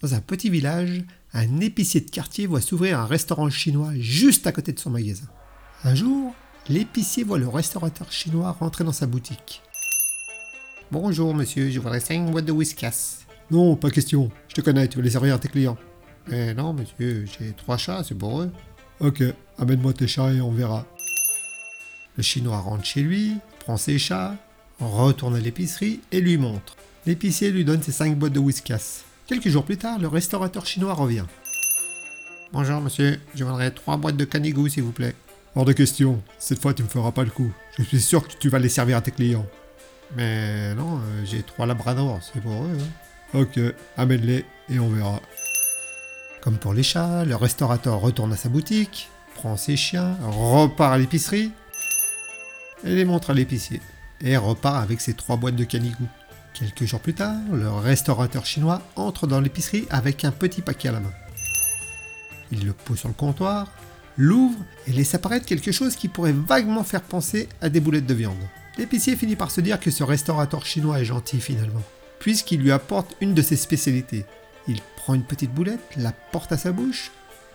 Dans un petit village, un épicier de quartier voit s'ouvrir un restaurant chinois juste à côté de son magasin. Un jour, l'épicier voit le restaurateur chinois rentrer dans sa boutique. Bonjour monsieur, je voudrais 5 boîtes de whiskas. Non, pas question. Je te connais, tu veux les servir à tes clients. Mais non monsieur, j'ai trois chats, c'est pour eux. Ok, amène-moi tes chats et on verra. Le chinois rentre chez lui, prend ses chats, retourne à l'épicerie et lui montre. L'épicier lui donne ses 5 boîtes de whiskas. Quelques jours plus tard, le restaurateur chinois revient. Bonjour monsieur, je voudrais 3 boîtes de canigou s'il vous plaît. Hors de question, cette fois tu me feras pas le coup. Je suis sûr que tu vas les servir à tes clients. Mais non, euh, j'ai trois labradors, c'est pour eux. hein. Ok, amène-les et on verra. Comme pour les chats, le restaurateur retourne à sa boutique, prend ses chiens, repart à l'épicerie, et les montre à l'épicier, et repart avec ses trois boîtes de canigou. Quelques jours plus tard, le restaurateur chinois entre dans l'épicerie avec un petit paquet à la main. Il le pose sur le comptoir, l'ouvre et laisse apparaître quelque chose qui pourrait vaguement faire penser à des boulettes de viande. L'épicier finit par se dire que ce restaurateur chinois est gentil finalement, puisqu'il lui apporte une de ses spécialités. Il prend une petite boulette, la porte à sa bouche,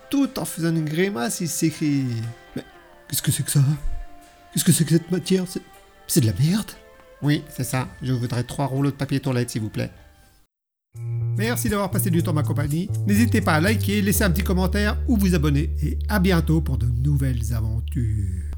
tout en faisant une grimace, il s'écrie Mais qu'est-ce que c'est que ça? Qu'est-ce que c'est que cette matière? C'est- de la merde Oui, c'est ça. Je voudrais trois rouleaux de papier toilette, s'il vous plaît. Merci d'avoir passé du temps ma compagnie. N'hésitez pas à liker, laisser un petit commentaire ou vous abonner. Et à bientôt pour de nouvelles aventures.